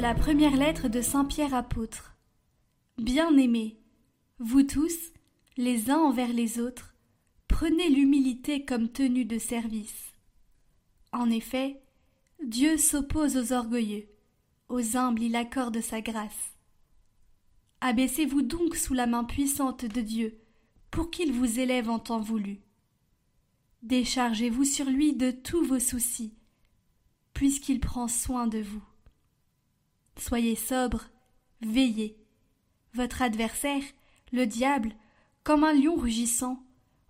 la première lettre de Saint Pierre apôtre. Bien-aimés, vous tous, les uns envers les autres, prenez l'humilité comme tenue de service. En effet, Dieu s'oppose aux orgueilleux, aux humbles il accorde sa grâce. Abaissez-vous donc sous la main puissante de Dieu, pour qu'il vous élève en temps voulu. Déchargez-vous sur lui de tous vos soucis, puisqu'il prend soin de vous. Soyez sobre, veillez. Votre adversaire, le diable, comme un lion rugissant,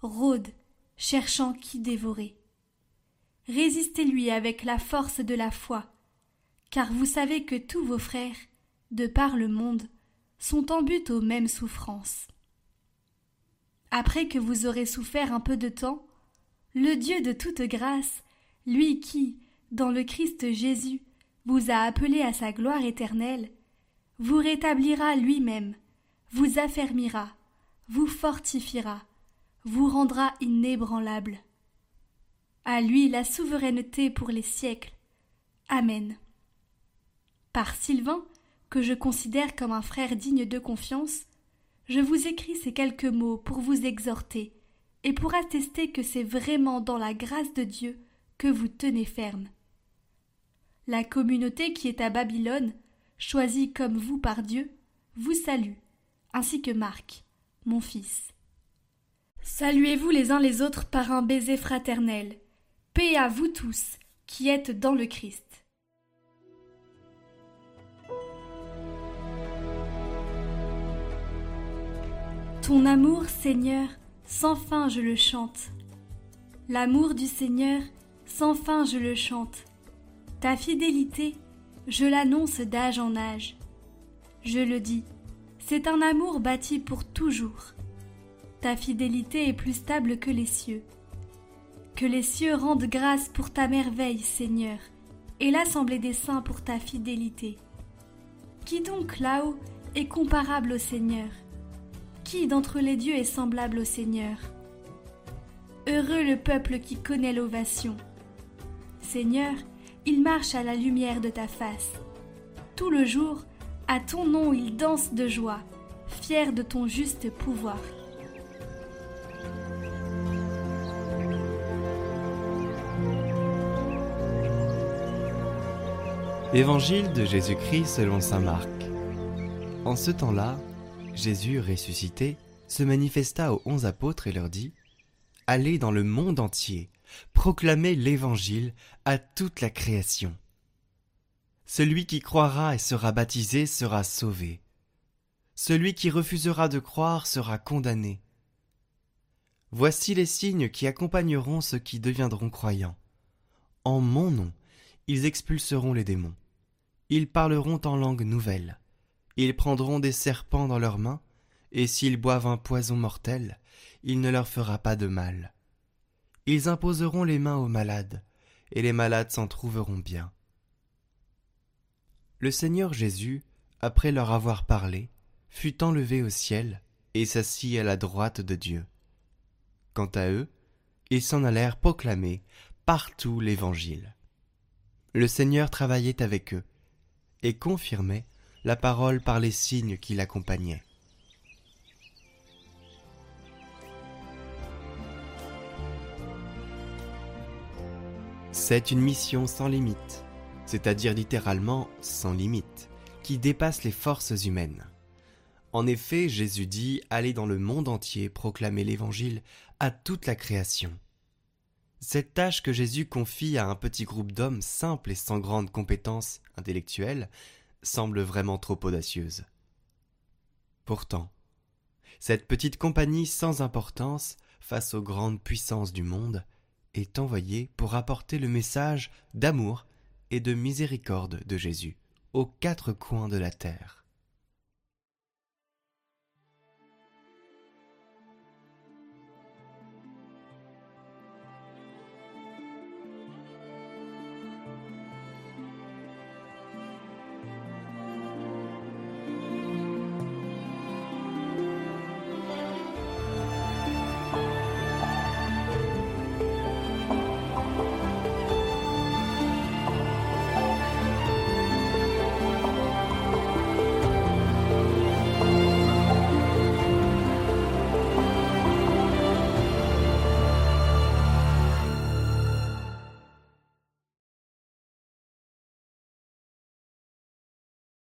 rôde, cherchant qui dévorer. Résistez-lui avec la force de la foi, car vous savez que tous vos frères, de par le monde, sont en but aux mêmes souffrances. Après que vous aurez souffert un peu de temps, le Dieu de toute grâce, lui qui, dans le Christ Jésus, vous a appelé à sa gloire éternelle, vous rétablira lui-même, vous affermira, vous fortifiera, vous rendra inébranlable. À lui la souveraineté pour les siècles. Amen. Par Sylvain, que je considère comme un frère digne de confiance, je vous écris ces quelques mots pour vous exhorter et pour attester que c'est vraiment dans la grâce de Dieu que vous tenez ferme. La communauté qui est à Babylone, choisie comme vous par Dieu, vous salue, ainsi que Marc, mon fils. Saluez-vous les uns les autres par un baiser fraternel. Paix à vous tous qui êtes dans le Christ. Ton amour, Seigneur, sans fin je le chante. L'amour du Seigneur, sans fin je le chante. Ta fidélité, je l'annonce d'âge en âge. Je le dis, c'est un amour bâti pour toujours. Ta fidélité est plus stable que les cieux. Que les cieux rendent grâce pour ta merveille, Seigneur, et l'assemblée des saints pour ta fidélité. Qui donc là-haut est comparable au Seigneur? Qui d'entre les dieux est semblable au Seigneur? Heureux le peuple qui connaît l'ovation. Seigneur, il marche à la lumière de ta face. Tout le jour, à ton nom il danse de joie, fier de ton juste pouvoir. Évangile de Jésus-Christ selon Saint Marc. En ce temps-là, Jésus ressuscité se manifesta aux onze apôtres et leur dit Allez dans le monde entier proclamez l'Évangile à toute la création. Celui qui croira et sera baptisé sera sauvé. Celui qui refusera de croire sera condamné. Voici les signes qui accompagneront ceux qui deviendront croyants. En mon nom, ils expulseront les démons. Ils parleront en langue nouvelle. Ils prendront des serpents dans leurs mains, et s'ils boivent un poison mortel, il ne leur fera pas de mal. Ils imposeront les mains aux malades, et les malades s'en trouveront bien. Le Seigneur Jésus, après leur avoir parlé, fut enlevé au ciel et s'assit à la droite de Dieu. Quant à eux, ils s'en allèrent proclamer partout l'Évangile. Le Seigneur travaillait avec eux et confirmait la parole par les signes qui l'accompagnaient. C'est une mission sans limite, c'est-à-dire littéralement sans limite, qui dépasse les forces humaines. En effet, Jésus dit Allez dans le monde entier proclamer l'Évangile à toute la création. Cette tâche que Jésus confie à un petit groupe d'hommes simples et sans grandes compétences intellectuelles semble vraiment trop audacieuse. Pourtant, cette petite compagnie sans importance face aux grandes puissances du monde est envoyé pour apporter le message d'amour et de miséricorde de Jésus aux quatre coins de la terre.